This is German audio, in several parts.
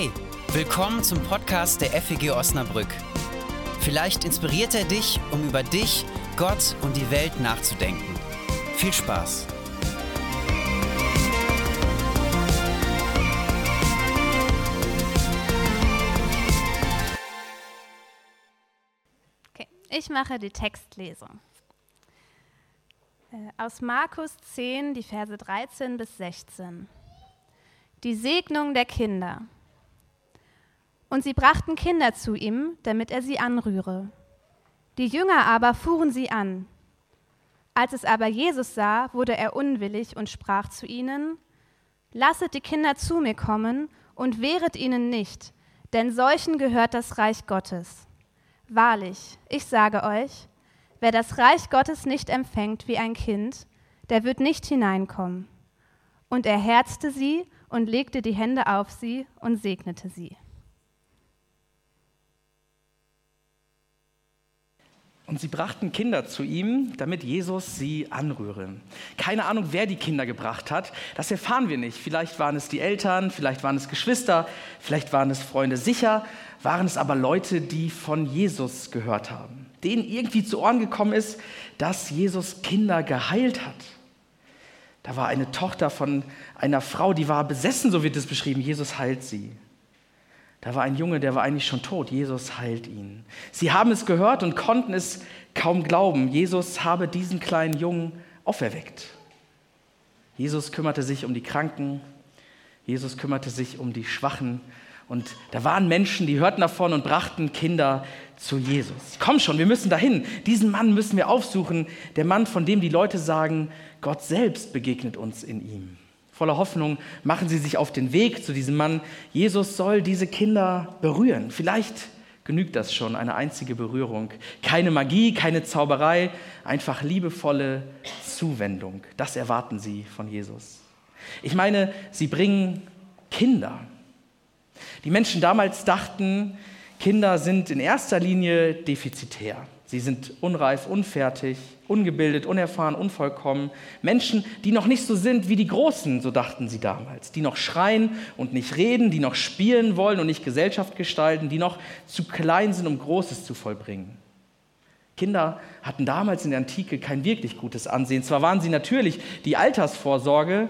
Hey, willkommen zum Podcast der FEG Osnabrück. Vielleicht inspiriert er dich, um über dich, Gott und die Welt nachzudenken. Viel Spaß! Okay, ich mache die Textlesung. Äh, Aus Markus 10, die Verse 13 bis 16. Die Segnung der Kinder. Und sie brachten Kinder zu ihm, damit er sie anrühre. Die Jünger aber fuhren sie an. Als es aber Jesus sah, wurde er unwillig und sprach zu ihnen, Lasset die Kinder zu mir kommen und wehret ihnen nicht, denn solchen gehört das Reich Gottes. Wahrlich, ich sage euch, wer das Reich Gottes nicht empfängt wie ein Kind, der wird nicht hineinkommen. Und er herzte sie und legte die Hände auf sie und segnete sie. Und sie brachten Kinder zu ihm, damit Jesus sie anrühre. Keine Ahnung, wer die Kinder gebracht hat. Das erfahren wir nicht. Vielleicht waren es die Eltern, vielleicht waren es Geschwister, vielleicht waren es Freunde. Sicher waren es aber Leute, die von Jesus gehört haben. Denen irgendwie zu Ohren gekommen ist, dass Jesus Kinder geheilt hat. Da war eine Tochter von einer Frau, die war besessen, so wird es beschrieben. Jesus heilt sie. Da war ein Junge, der war eigentlich schon tot. Jesus heilt ihn. Sie haben es gehört und konnten es kaum glauben. Jesus habe diesen kleinen Jungen auferweckt. Jesus kümmerte sich um die Kranken. Jesus kümmerte sich um die Schwachen. Und da waren Menschen, die hörten davon und brachten Kinder zu Jesus. Komm schon, wir müssen dahin. Diesen Mann müssen wir aufsuchen. Der Mann, von dem die Leute sagen, Gott selbst begegnet uns in ihm. Voller Hoffnung machen sie sich auf den Weg zu diesem Mann. Jesus soll diese Kinder berühren. Vielleicht genügt das schon, eine einzige Berührung. Keine Magie, keine Zauberei, einfach liebevolle Zuwendung. Das erwarten sie von Jesus. Ich meine, sie bringen Kinder. Die Menschen damals dachten, Kinder sind in erster Linie defizitär. Sie sind unreif, unfertig, ungebildet, unerfahren, unvollkommen. Menschen, die noch nicht so sind wie die Großen, so dachten sie damals. Die noch schreien und nicht reden, die noch spielen wollen und nicht Gesellschaft gestalten, die noch zu klein sind, um Großes zu vollbringen. Kinder hatten damals in der Antike kein wirklich gutes Ansehen. Zwar waren sie natürlich die Altersvorsorge,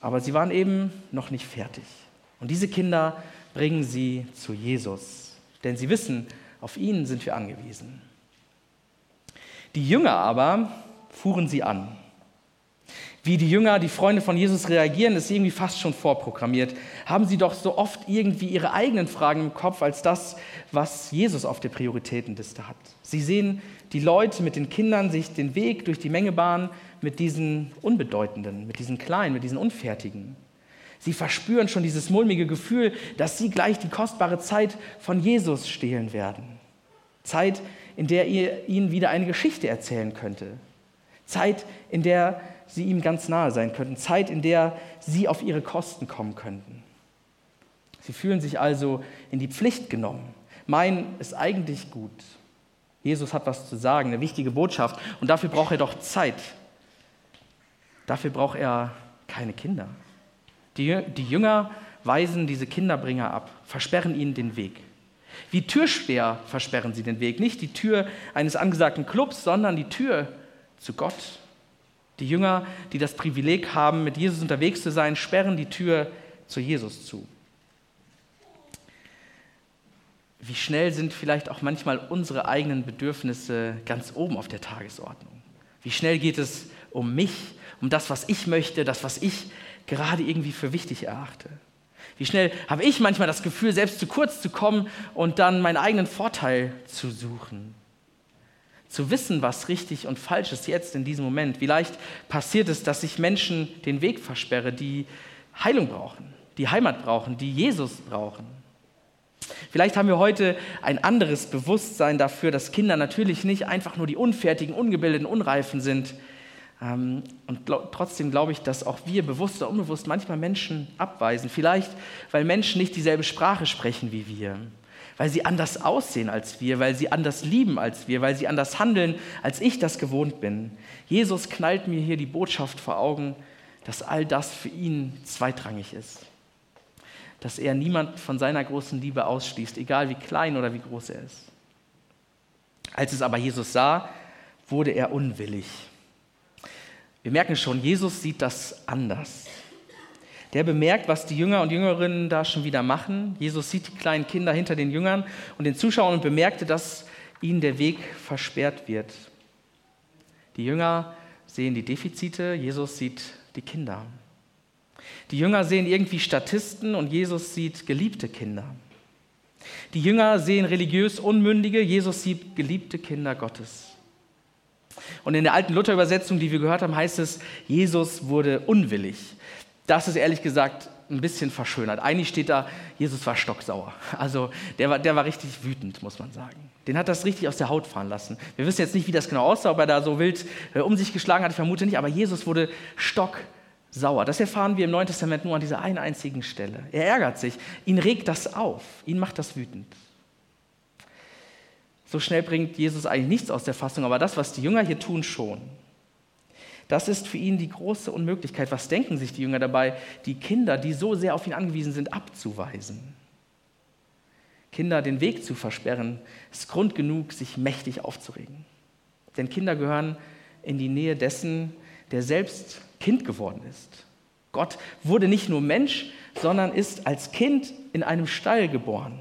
aber sie waren eben noch nicht fertig. Und diese Kinder bringen sie zu Jesus, denn sie wissen, auf ihn sind wir angewiesen. Die Jünger aber fuhren sie an. Wie die Jünger, die Freunde von Jesus reagieren, ist irgendwie fast schon vorprogrammiert. Haben sie doch so oft irgendwie ihre eigenen Fragen im Kopf als das, was Jesus auf der Prioritätenliste hat. Sie sehen die Leute mit den Kindern sich den Weg durch die Menge bahnen mit diesen Unbedeutenden, mit diesen Kleinen, mit diesen Unfertigen. Sie verspüren schon dieses mulmige Gefühl, dass sie gleich die kostbare Zeit von Jesus stehlen werden. Zeit, in der ihr ihnen wieder eine Geschichte erzählen könnte. Zeit, in der sie ihm ganz nahe sein könnten. Zeit, in der sie auf ihre Kosten kommen könnten. Sie fühlen sich also in die Pflicht genommen. Mein ist eigentlich gut. Jesus hat was zu sagen, eine wichtige Botschaft. Und dafür braucht er doch Zeit. Dafür braucht er keine Kinder. Die, die Jünger weisen diese Kinderbringer ab, versperren ihnen den Weg. Wie Türsperr versperren sie den Weg. Nicht die Tür eines angesagten Clubs, sondern die Tür zu Gott. Die Jünger, die das Privileg haben, mit Jesus unterwegs zu sein, sperren die Tür zu Jesus zu. Wie schnell sind vielleicht auch manchmal unsere eigenen Bedürfnisse ganz oben auf der Tagesordnung? Wie schnell geht es um mich, um das, was ich möchte, das, was ich gerade irgendwie für wichtig erachte? Wie schnell habe ich manchmal das Gefühl, selbst zu kurz zu kommen und dann meinen eigenen Vorteil zu suchen. Zu wissen, was richtig und falsch ist jetzt in diesem Moment. Vielleicht passiert es, dass ich Menschen den Weg versperre, die Heilung brauchen, die Heimat brauchen, die Jesus brauchen. Vielleicht haben wir heute ein anderes Bewusstsein dafür, dass Kinder natürlich nicht einfach nur die unfertigen, ungebildeten, unreifen sind, und trotzdem glaube ich, dass auch wir bewusst oder unbewusst manchmal Menschen abweisen. Vielleicht, weil Menschen nicht dieselbe Sprache sprechen wie wir, weil sie anders aussehen als wir, weil sie anders lieben als wir, weil sie anders handeln, als ich das gewohnt bin. Jesus knallt mir hier die Botschaft vor Augen, dass all das für ihn zweitrangig ist. dass er niemand von seiner großen Liebe ausschließt, egal wie klein oder wie groß er ist. Als es aber Jesus sah, wurde er unwillig. Wir merken schon, Jesus sieht das anders. Der bemerkt, was die Jünger und Jüngerinnen da schon wieder machen. Jesus sieht die kleinen Kinder hinter den Jüngern und den Zuschauern und bemerkte, dass ihnen der Weg versperrt wird. Die Jünger sehen die Defizite, Jesus sieht die Kinder. Die Jünger sehen irgendwie Statisten und Jesus sieht geliebte Kinder. Die Jünger sehen religiös Unmündige, Jesus sieht geliebte Kinder Gottes. Und in der alten Luther-Übersetzung, die wir gehört haben, heißt es, Jesus wurde unwillig. Das ist ehrlich gesagt ein bisschen verschönert. Eigentlich steht da, Jesus war stocksauer. Also der war, der war richtig wütend, muss man sagen. Den hat das richtig aus der Haut fahren lassen. Wir wissen jetzt nicht, wie das genau aussah, ob er da so wild äh, um sich geschlagen hat, ich vermute nicht, aber Jesus wurde stocksauer. Das erfahren wir im Neuen Testament nur an dieser einen einzigen Stelle. Er ärgert sich, ihn regt das auf, ihn macht das wütend. So schnell bringt Jesus eigentlich nichts aus der Fassung, aber das, was die Jünger hier tun, schon. Das ist für ihn die große Unmöglichkeit. Was denken sich die Jünger dabei, die Kinder, die so sehr auf ihn angewiesen sind, abzuweisen? Kinder den Weg zu versperren, ist Grund genug, sich mächtig aufzuregen. Denn Kinder gehören in die Nähe dessen, der selbst Kind geworden ist. Gott wurde nicht nur Mensch, sondern ist als Kind in einem Stall geboren.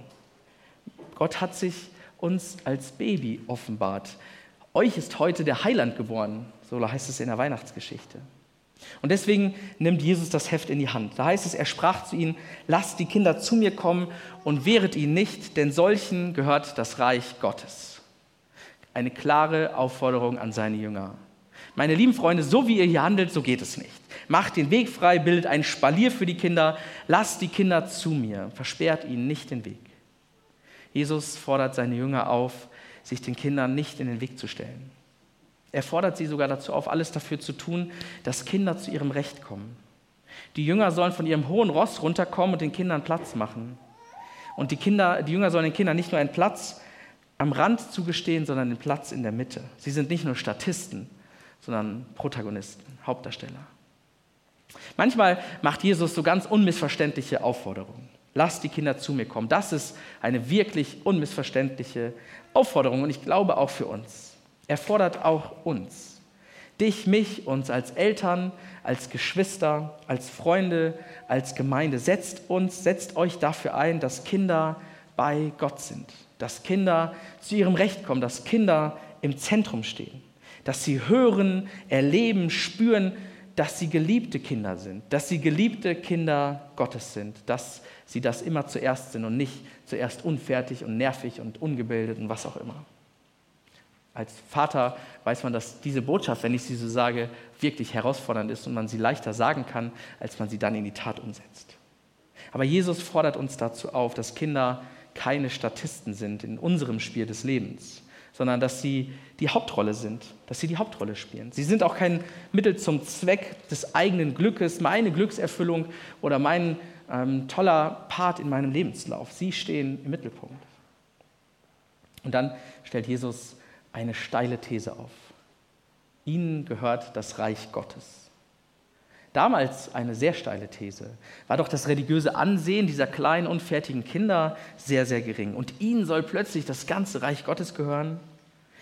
Gott hat sich uns als Baby offenbart. Euch ist heute der Heiland geboren, so heißt es in der Weihnachtsgeschichte. Und deswegen nimmt Jesus das Heft in die Hand. Da heißt es, er sprach zu ihnen, lasst die Kinder zu mir kommen und wehret ihnen nicht, denn solchen gehört das Reich Gottes. Eine klare Aufforderung an seine Jünger. Meine lieben Freunde, so wie ihr hier handelt, so geht es nicht. Macht den Weg frei, bildet ein Spalier für die Kinder, lasst die Kinder zu mir, versperrt ihnen nicht den Weg. Jesus fordert seine Jünger auf, sich den Kindern nicht in den Weg zu stellen. Er fordert sie sogar dazu auf, alles dafür zu tun, dass Kinder zu ihrem Recht kommen. Die Jünger sollen von ihrem hohen Ross runterkommen und den Kindern Platz machen. Und die, Kinder, die Jünger sollen den Kindern nicht nur einen Platz am Rand zugestehen, sondern den Platz in der Mitte. Sie sind nicht nur Statisten, sondern Protagonisten, Hauptdarsteller. Manchmal macht Jesus so ganz unmissverständliche Aufforderungen. Lasst die Kinder zu mir kommen. Das ist eine wirklich unmissverständliche Aufforderung und ich glaube auch für uns. Er fordert auch uns, dich, mich, uns als Eltern, als Geschwister, als Freunde, als Gemeinde. Setzt uns, setzt euch dafür ein, dass Kinder bei Gott sind, dass Kinder zu ihrem Recht kommen, dass Kinder im Zentrum stehen, dass sie hören, erleben, spüren, dass sie geliebte Kinder sind, dass sie geliebte Kinder Gottes sind, dass sie das immer zuerst sind und nicht zuerst unfertig und nervig und ungebildet und was auch immer. Als Vater weiß man, dass diese Botschaft, wenn ich sie so sage, wirklich herausfordernd ist und man sie leichter sagen kann, als man sie dann in die Tat umsetzt. Aber Jesus fordert uns dazu auf, dass Kinder keine Statisten sind in unserem Spiel des Lebens, sondern dass sie die Hauptrolle sind, dass sie die Hauptrolle spielen. Sie sind auch kein Mittel zum Zweck des eigenen Glückes, meine Glückserfüllung oder mein ähm, toller Part in meinem Lebenslauf. Sie stehen im Mittelpunkt. Und dann stellt Jesus eine steile These auf. Ihnen gehört das Reich Gottes. Damals eine sehr steile These. War doch das religiöse Ansehen dieser kleinen, unfertigen Kinder sehr, sehr gering. Und ihnen soll plötzlich das ganze Reich Gottes gehören.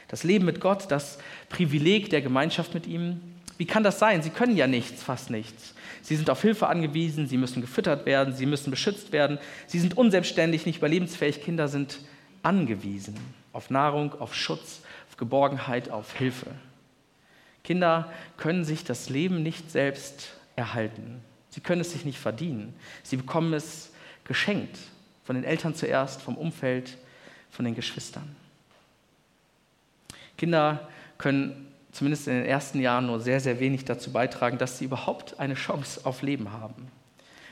Das Leben mit Gott, das Privileg der Gemeinschaft mit ihm. Wie kann das sein? Sie können ja nichts, fast nichts. Sie sind auf Hilfe angewiesen, sie müssen gefüttert werden, sie müssen beschützt werden. Sie sind unselbstständig, nicht überlebensfähig. Kinder sind angewiesen auf Nahrung, auf Schutz, Geborgenheit, auf Hilfe. Kinder können sich das Leben nicht selbst erhalten. Sie können es sich nicht verdienen. Sie bekommen es geschenkt. Von den Eltern zuerst, vom Umfeld, von den Geschwistern. Kinder können zumindest in den ersten Jahren nur sehr, sehr wenig dazu beitragen, dass sie überhaupt eine Chance auf Leben haben.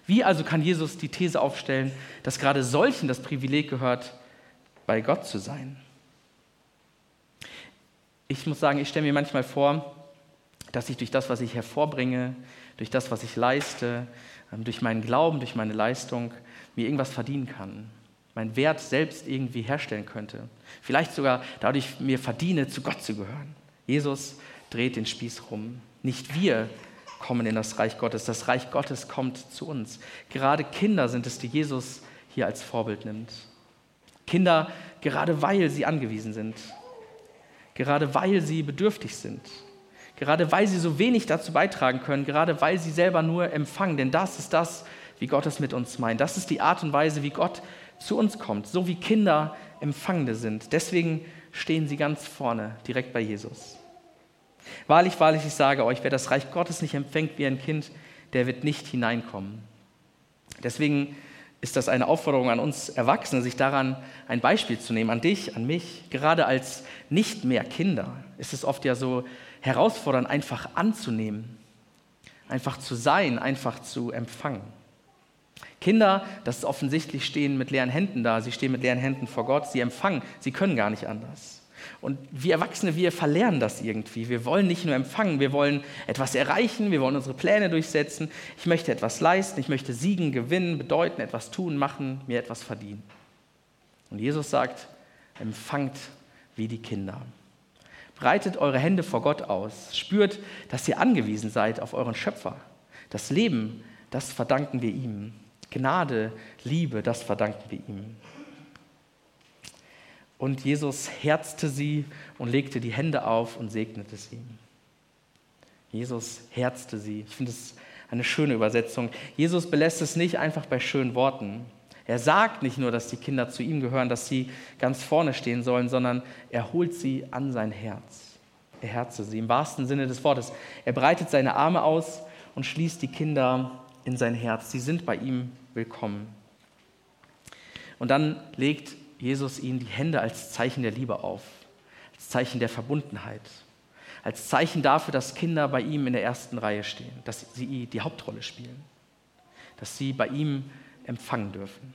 Wie also kann Jesus die These aufstellen, dass gerade solchen das Privileg gehört, bei Gott zu sein? ich muss sagen, ich stelle mir manchmal vor, dass ich durch das, was ich hervorbringe, durch das, was ich leiste, ähm, durch meinen Glauben, durch meine Leistung, mir irgendwas verdienen kann, meinen Wert selbst irgendwie herstellen könnte. Vielleicht sogar dadurch mir verdiene, zu Gott zu gehören. Jesus dreht den Spieß rum. Nicht wir kommen in das Reich Gottes. Das Reich Gottes kommt zu uns. Gerade Kinder sind es, die Jesus hier als Vorbild nimmt. Kinder, gerade weil sie angewiesen sind, gerade weil sie bedürftig sind, gerade weil sie so wenig dazu beitragen können, gerade weil sie selber nur empfangen. Denn das ist das, wie Gott es mit uns meint. Das ist die Art und Weise, wie Gott zu uns kommt, so wie Kinder Empfangende sind. Deswegen stehen sie ganz vorne, direkt bei Jesus. Wahrlich, wahrlich, ich sage euch, wer das Reich Gottes nicht empfängt wie ein Kind, der wird nicht hineinkommen. Deswegen ist das eine Aufforderung an uns Erwachsene, sich daran ein Beispiel zu nehmen, an dich, an mich. Gerade als nicht mehr Kinder ist es oft ja so herausfordernd, einfach anzunehmen, einfach zu sein, einfach zu empfangen. Kinder, das ist offensichtlich, stehen mit leeren Händen da. Sie stehen mit leeren Händen vor Gott. Sie empfangen. Sie können gar nicht anders. Und wir Erwachsene, wir verlernen das irgendwie. Wir wollen nicht nur empfangen, wir wollen etwas erreichen, wir wollen unsere Pläne durchsetzen. Ich möchte etwas leisten, ich möchte siegen, gewinnen, bedeuten, etwas tun, machen, mir etwas verdienen. Und Jesus sagt, empfangt wie die Kinder. Breitet eure Hände vor Gott aus. Spürt, dass ihr angewiesen seid auf euren Schöpfer. Das Leben, das verdanken wir ihm. Gnade, Liebe, das verdanken wir ihm. Und Jesus herzte sie und legte die Hände auf und segnete sie. Jesus herzte sie. Ich finde es eine schöne Übersetzung. Jesus belässt es nicht einfach bei schönen Worten. Er sagt nicht nur, dass die Kinder zu ihm gehören, dass sie ganz vorne stehen sollen, sondern er holt sie an sein Herz. Er herzte sie im wahrsten Sinne des Wortes. Er breitet seine Arme aus und schließt die Kinder in sein Herz. Sie sind bei ihm willkommen. Und dann legt Jesus ihnen die Hände als Zeichen der Liebe auf, als Zeichen der Verbundenheit, als Zeichen dafür, dass Kinder bei ihm in der ersten Reihe stehen, dass sie die Hauptrolle spielen, dass sie bei ihm empfangen dürfen.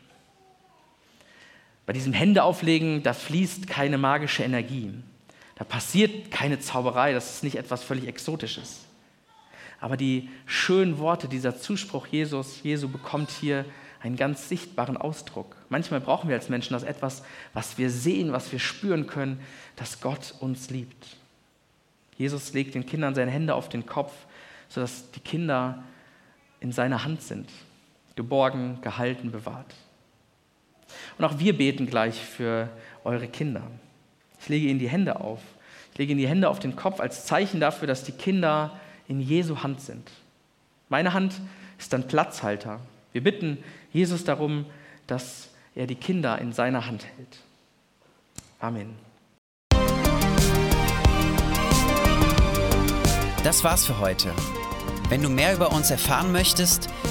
Bei diesem Händeauflegen, da fließt keine magische Energie, da passiert keine Zauberei, das ist nicht etwas völlig Exotisches. Aber die schönen Worte, dieser Zuspruch Jesus, Jesu bekommt hier einen ganz sichtbaren Ausdruck. Manchmal brauchen wir als Menschen das etwas, was wir sehen, was wir spüren können, dass Gott uns liebt. Jesus legt den Kindern seine Hände auf den Kopf, sodass die Kinder in seiner Hand sind, geborgen, gehalten, bewahrt. Und auch wir beten gleich für eure Kinder. Ich lege ihnen die Hände auf. Ich lege ihnen die Hände auf den Kopf als Zeichen dafür, dass die Kinder in Jesu Hand sind. Meine Hand ist dann Platzhalter. Wir bitten Jesus darum, dass er die Kinder in seiner Hand hält. Amen. Das war's für heute. Wenn du mehr über uns erfahren möchtest,